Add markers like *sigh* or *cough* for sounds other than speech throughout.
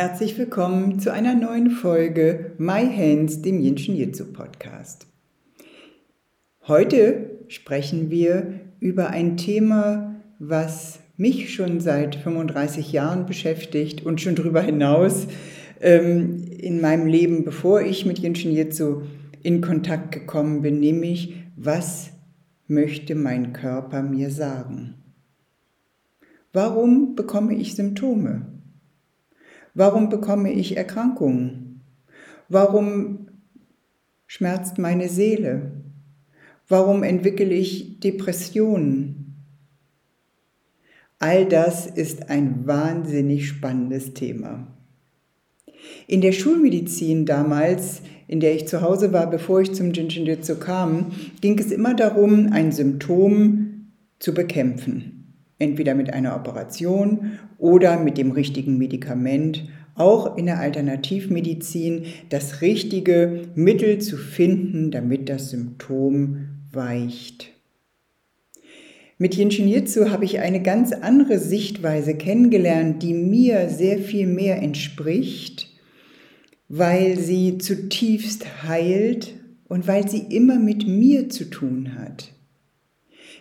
Herzlich willkommen zu einer neuen Folge My Hands, dem Jinshin Jitsu Podcast. Heute sprechen wir über ein Thema, was mich schon seit 35 Jahren beschäftigt und schon darüber hinaus ähm, in meinem Leben, bevor ich mit Jinshin Jitsu in Kontakt gekommen bin, nämlich was möchte mein Körper mir sagen? Warum bekomme ich Symptome? Warum bekomme ich Erkrankungen? Warum schmerzt meine Seele? Warum entwickle ich Depressionen? All das ist ein wahnsinnig spannendes Thema. In der Schulmedizin damals, in der ich zu Hause war, bevor ich zum Jinjinjutsu kam, ging es immer darum, ein Symptom zu bekämpfen. Entweder mit einer Operation oder mit dem richtigen Medikament. Auch in der Alternativmedizin das richtige Mittel zu finden, damit das Symptom weicht. Mit Jinshin Jitsu habe ich eine ganz andere Sichtweise kennengelernt, die mir sehr viel mehr entspricht weil sie zutiefst heilt und weil sie immer mit mir zu tun hat.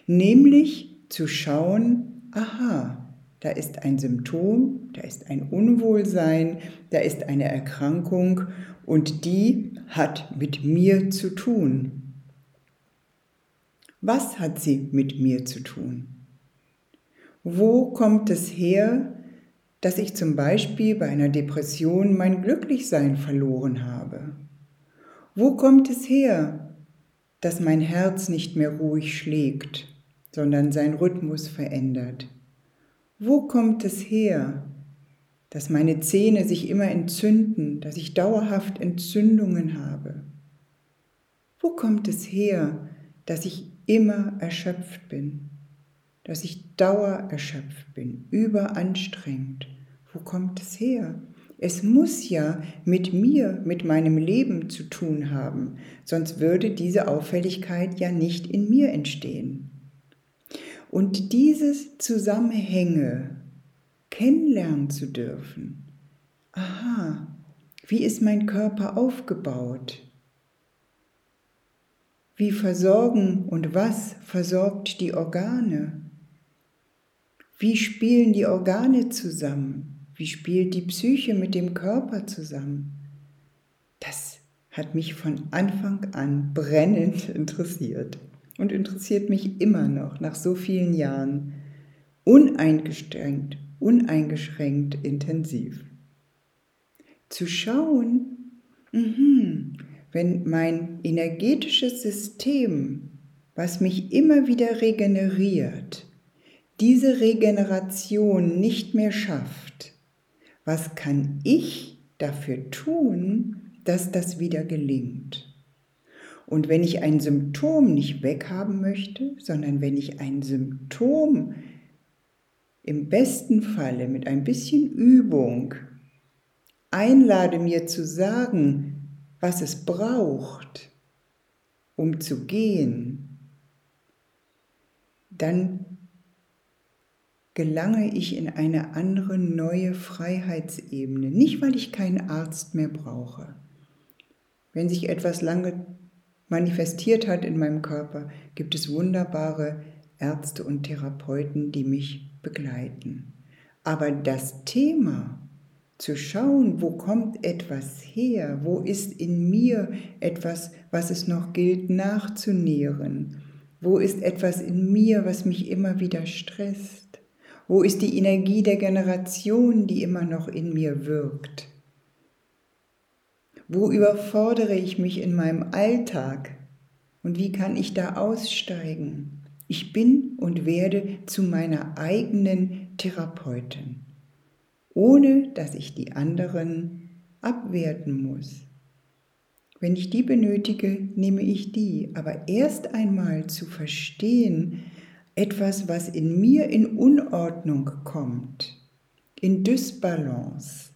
Nämlich zu schauen, aha, da ist ein Symptom, da ist ein Unwohlsein, da ist eine Erkrankung und die hat mit mir zu tun. Was hat sie mit mir zu tun? Wo kommt es her, dass ich zum Beispiel bei einer Depression mein Glücklichsein verloren habe? Wo kommt es her, dass mein Herz nicht mehr ruhig schlägt, sondern sein Rhythmus verändert? Wo kommt es her, dass meine Zähne sich immer entzünden, dass ich dauerhaft Entzündungen habe? Wo kommt es her, dass ich immer erschöpft bin? dass ich dauererschöpft bin, überanstrengt. Wo kommt es her? Es muss ja mit mir, mit meinem Leben zu tun haben, sonst würde diese Auffälligkeit ja nicht in mir entstehen. Und diese Zusammenhänge kennenlernen zu dürfen. Aha, wie ist mein Körper aufgebaut? Wie versorgen und was versorgt die Organe? Wie spielen die Organe zusammen? Wie spielt die Psyche mit dem Körper zusammen? Das hat mich von Anfang an brennend *laughs* interessiert und interessiert mich immer noch nach so vielen Jahren uneingeschränkt, uneingeschränkt intensiv. Zu schauen, mh, wenn mein energetisches System, was mich immer wieder regeneriert, diese Regeneration nicht mehr schafft, was kann ich dafür tun, dass das wieder gelingt? Und wenn ich ein Symptom nicht weghaben möchte, sondern wenn ich ein Symptom im besten Falle mit ein bisschen Übung einlade mir zu sagen, was es braucht, um zu gehen, dann gelange ich in eine andere neue Freiheitsebene. Nicht, weil ich keinen Arzt mehr brauche. Wenn sich etwas lange manifestiert hat in meinem Körper, gibt es wunderbare Ärzte und Therapeuten, die mich begleiten. Aber das Thema, zu schauen, wo kommt etwas her, wo ist in mir etwas, was es noch gilt nachzunähren, wo ist etwas in mir, was mich immer wieder stresst wo ist die Energie der Generation, die immer noch in mir wirkt? Wo überfordere ich mich in meinem Alltag? Und wie kann ich da aussteigen? Ich bin und werde zu meiner eigenen Therapeutin, ohne dass ich die anderen abwerten muss. Wenn ich die benötige, nehme ich die. Aber erst einmal zu verstehen, etwas, was in mir in Unordnung kommt, in Dysbalance,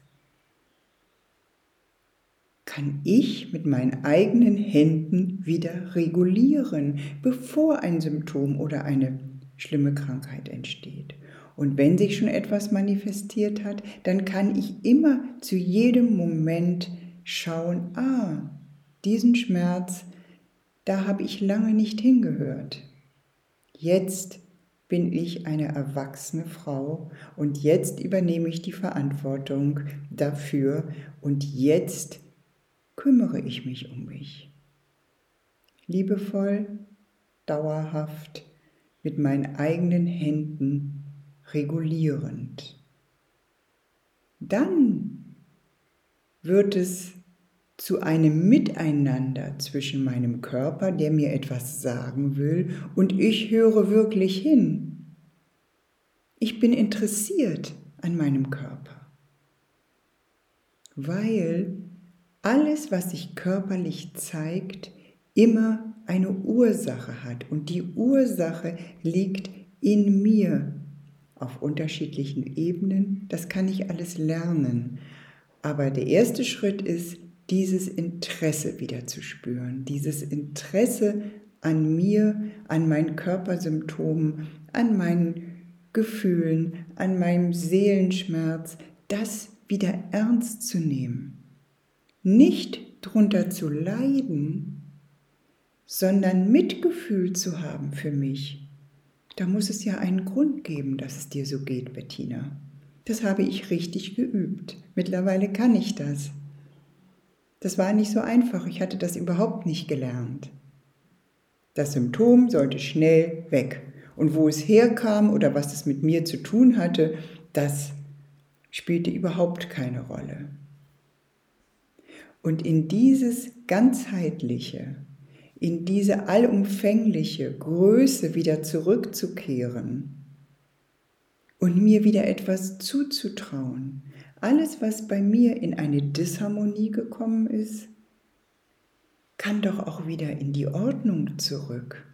kann ich mit meinen eigenen Händen wieder regulieren, bevor ein Symptom oder eine schlimme Krankheit entsteht. Und wenn sich schon etwas manifestiert hat, dann kann ich immer zu jedem Moment schauen, ah, diesen Schmerz, da habe ich lange nicht hingehört. Jetzt bin ich eine erwachsene Frau und jetzt übernehme ich die Verantwortung dafür und jetzt kümmere ich mich um mich. Liebevoll, dauerhaft, mit meinen eigenen Händen regulierend. Dann wird es zu einem Miteinander zwischen meinem Körper, der mir etwas sagen will, und ich höre wirklich hin. Ich bin interessiert an meinem Körper, weil alles, was sich körperlich zeigt, immer eine Ursache hat und die Ursache liegt in mir auf unterschiedlichen Ebenen. Das kann ich alles lernen. Aber der erste Schritt ist, dieses Interesse wieder zu spüren, dieses Interesse an mir, an meinen Körpersymptomen, an meinen Gefühlen, an meinem Seelenschmerz, das wieder ernst zu nehmen. Nicht drunter zu leiden, sondern Mitgefühl zu haben für mich. Da muss es ja einen Grund geben, dass es dir so geht, Bettina. Das habe ich richtig geübt. Mittlerweile kann ich das. Das war nicht so einfach, ich hatte das überhaupt nicht gelernt. Das Symptom sollte schnell weg. Und wo es herkam oder was es mit mir zu tun hatte, das spielte überhaupt keine Rolle. Und in dieses ganzheitliche, in diese allumfängliche Größe wieder zurückzukehren und mir wieder etwas zuzutrauen, alles, was bei mir in eine Disharmonie gekommen ist, kann doch auch wieder in die Ordnung zurück.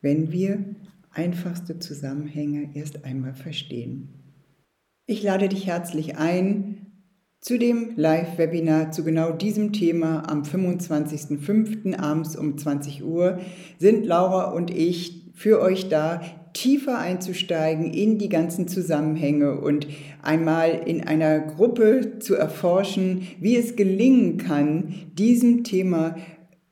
Wenn wir einfachste Zusammenhänge erst einmal verstehen. Ich lade dich herzlich ein zu dem Live-Webinar zu genau diesem Thema am 25.05. abends um 20 Uhr sind Laura und ich für euch da, tiefer einzusteigen in die ganzen Zusammenhänge und einmal in einer Gruppe zu erforschen, wie es gelingen kann, diesem Thema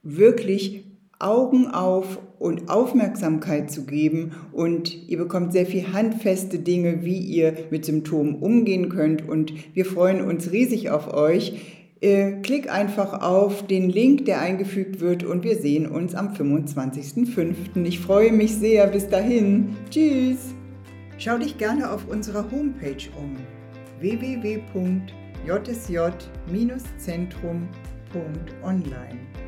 wirklich Augen auf und Aufmerksamkeit zu geben und ihr bekommt sehr viel handfeste Dinge, wie ihr mit Symptomen umgehen könnt und wir freuen uns riesig auf euch. Äh, klick einfach auf den Link, der eingefügt wird und wir sehen uns am 25.05. Ich freue mich sehr. Bis dahin. Tschüss. Schau dich gerne auf unserer Homepage um www.jsj-zentrum.online.